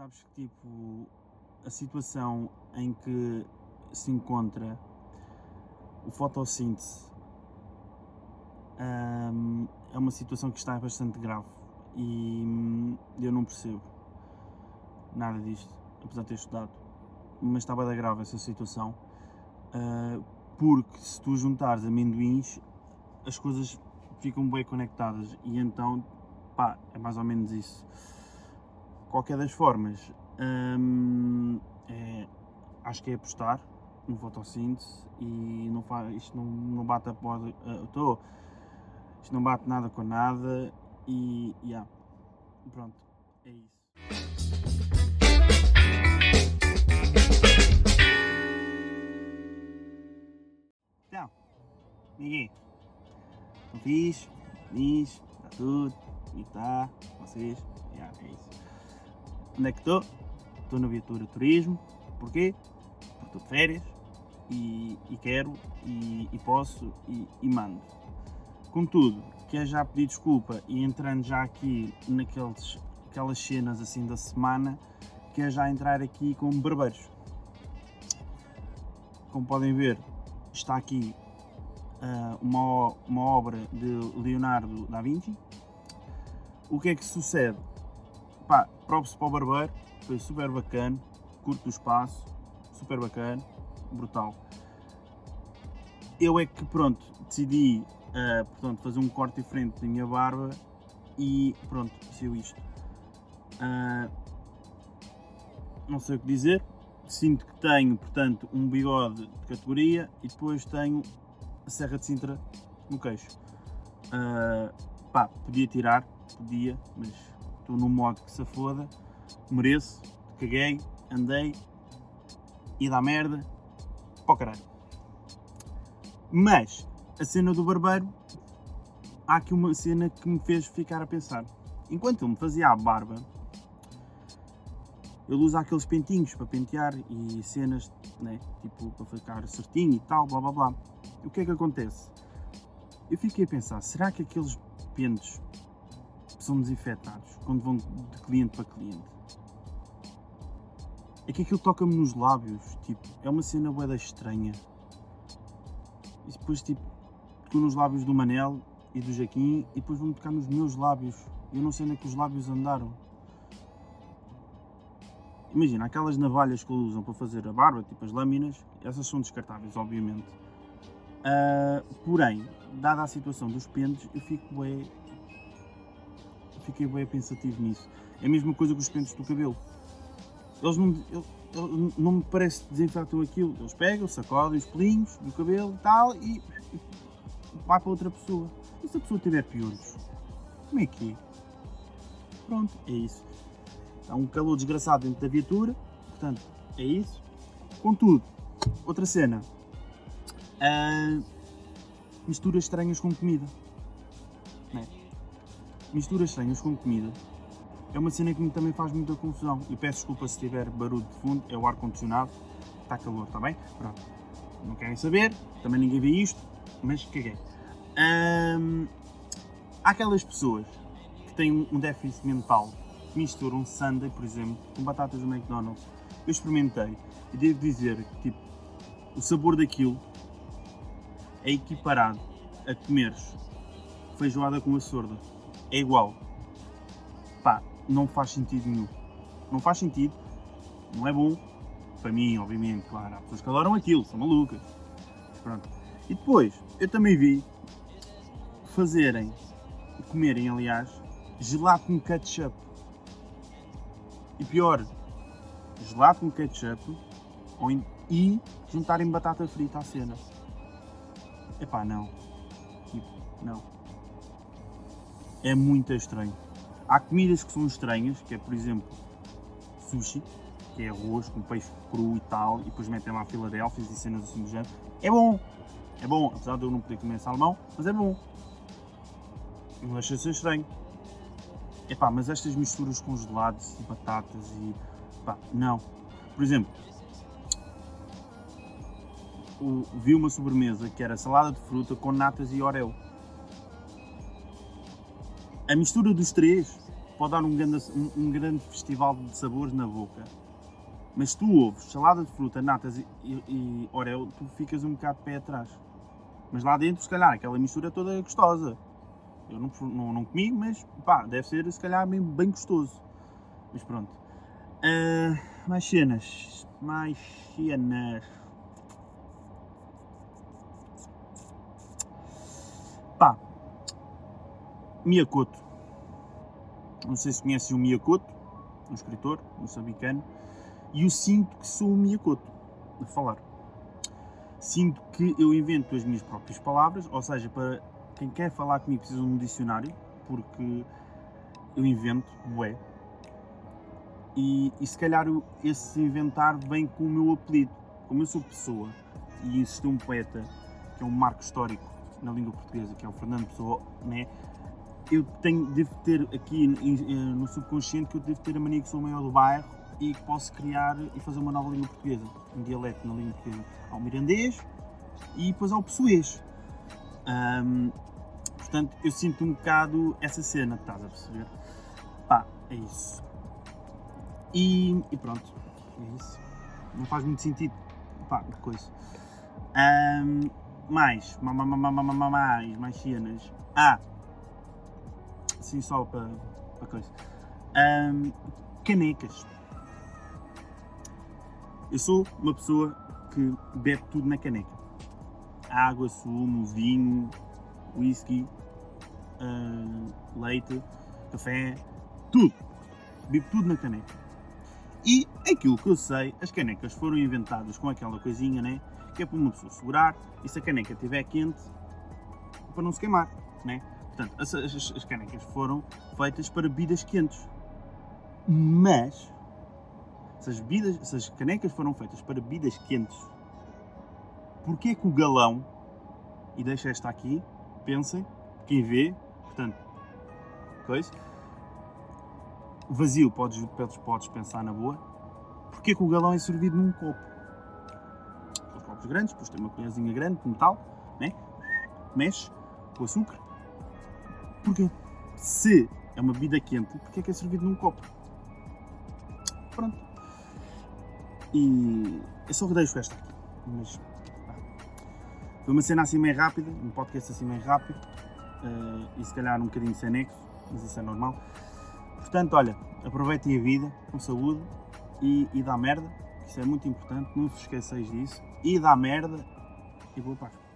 Sabes que tipo a situação em que se encontra o fotossíntese hum, é uma situação que está bastante grave e hum, eu não percebo nada disto, apesar de ter estudado, mas está bem grave essa situação uh, porque se tu juntares amendoins as coisas ficam bem conectadas e então pá, é mais ou menos isso. Qualquer das formas, hum, é, acho que é apostar no fotossíntese e não faz, isto não, não bate a porta. Uh, isto não bate nada com nada e yeah, pronto, é isso. Então, ninguém. Estão fixe? Feliz? Está tudo? Como está? Vocês? Yeah, é isso. Onde é que estou? Estou na Viatura Turismo. Porquê? Porque estou de férias e, e quero e, e posso e, e, mando. Contudo, quero já pedir desculpa e entrando já aqui naqueles aquelas cenas assim da semana, quero já entrar aqui com barbeiros. Como podem ver, está aqui uh, uma, uma obra de Leonardo da Vinci. O que é que sucede? Pá, props para o barbeiro, foi super bacana, curto o espaço, super bacana, brutal. Eu é que pronto, decidi uh, portanto, fazer um corte diferente da minha barba e pronto, saiu isto. Uh, não sei o que dizer, sinto que tenho, portanto, um bigode de categoria e depois tenho a Serra de Sintra no queixo. Uh, pá, podia tirar, podia, mas estou num modo que se foda, mereço, caguei, andei e dá merda, o caralho. Mas a cena do barbeiro, há aqui uma cena que me fez ficar a pensar. Enquanto ele me fazia a barba, ele usa aqueles pentinhos para pentear e cenas, né? tipo para ficar certinho e tal, blá blá blá. O que é que acontece? Eu fiquei a pensar, será que aqueles pentes são desinfetados quando vão de cliente para cliente? É que aquilo toca-me nos lábios, tipo, é uma cena boeda estranha. E depois, tipo, tocou nos lábios do Manel e do Jaquim e depois vão tocar nos meus lábios. Eu não sei onde é que os lábios andaram. Imagina, aquelas navalhas que usam para fazer a barba, tipo as lâminas, essas são descartáveis, obviamente. Uh, porém, dada a situação dos pentes, eu fico bem. Fiquei bem pensativo nisso. É a mesma coisa com os pentes do cabelo. Eles não, não me parece que desinfetam aquilo. Eles pegam, sacodem os pelinhos do cabelo tal e, vai para outra pessoa. E se a pessoa tiver piolhos? Como é que é? Pronto, é isso. Há um calor desgraçado dentro da viatura, portanto, é isso. Contudo, outra cena. Uh, misturas estranhas com comida. Misturas estranhas com comida. É uma cena que também faz muita confusão. E peço desculpa se tiver barulho de fundo, é o ar-condicionado. Está calor, está bem? Pronto. Não querem saber, também ninguém vê isto, mas caguei. Um, há aquelas pessoas que têm um déficit mental misturam sundae, por exemplo, com batatas do McDonald's. Eu experimentei e devo dizer que tipo, o sabor daquilo é equiparado a comeres feijoada com a sorda. É igual. Pá, não faz sentido nenhum. Não faz sentido, não é bom. Para mim, obviamente, claro, há pessoas que adoram aquilo, são malucas. Pronto. E depois, eu também vi fazerem, comerem aliás, gelado com ketchup. E pior, gelado com ketchup ou e juntarem batata frita à cena. Epá, não. Tipo, não. É muito estranho. Há comidas que são estranhas, que é por exemplo sushi, que é arroz com peixe cru e tal, e depois metem lá Filadélfias e cenas assim do género. É bom, é bom, apesar de eu não poder comer salmão, mas é bom. Não deixa de ser estranho. Epá, mas estas misturas congeladas e batatas e. Pá, não. Por exemplo, vi uma sobremesa que era salada de fruta com natas e oreo. A mistura dos três pode dar um grande, um, um grande festival de sabores na boca. Mas tu ouves salada de fruta, natas e, e, e oreo, tu ficas um bocado de pé atrás. Mas lá dentro, se calhar, aquela mistura toda é gostosa. Eu não, não, não comi, mas pá, deve ser se calhar bem, bem gostoso. Mas pronto. Uh, mais cenas. Mais cenas. Pá. Miyakoto. Não sei se conhecem o Miyakoto, um escritor moçambicano. E eu sinto que sou o Miyakoto a falar. Sinto que eu invento as minhas próprias palavras, ou seja, para quem quer falar comigo precisa de um dicionário, porque eu invento, bué. E, e se calhar esse inventar vem com o meu apelido. Como eu sou pessoa e existe um poeta que é um marco histórico na língua portuguesa, que é o Fernando Pessoa, né? Eu tenho, devo ter aqui no subconsciente que eu devo ter a mania que sou o maior do bairro e que posso criar e fazer uma nova língua portuguesa, um dialeto na língua portuguesa. Há o mirandês e depois há o pessoês. Um, portanto, eu sinto um bocado essa cena, estás a perceber? Pá, é isso. E, e pronto, é isso. Não faz muito sentido. Pá, coisa. Um, mais, mais, mais cenas. Ah, assim só para, para coisa. Um, canecas. Eu sou uma pessoa que bebe tudo na caneca. Água, sumo, vinho, whisky, uh, leite, café, tudo. Bebo tudo na caneca. E aquilo que eu sei, as canecas foram inventadas com aquela coisinha, né? Que é para uma pessoa segurar e se a caneca estiver quente, para não se queimar, né? Portanto, as, as, as canecas foram feitas para bebidas quentes. Mas, se as, bebidas, se as canecas foram feitas para bebidas quentes, porquê que o galão, e deixa esta aqui, pensem, quem vê, portanto, coisa, vazio, podes, podes, pensar na boa, porquê que o galão é servido num copo? Os copos grandes, depois tem uma colherzinha grande, de metal, né? mexe com açúcar, Porquê? Se é uma bebida quente, porque é que é servido num copo? Pronto. E eu só deixo esta aqui. Mas pá. foi uma cena assim meio rápida, um podcast assim meio rápido uh, e se calhar um bocadinho sem nexo, mas isso é normal. Portanto, olha, aproveitem a vida com saúde e, e dá merda, isso é muito importante, não vos esqueçais disso. E dá merda e boa paz.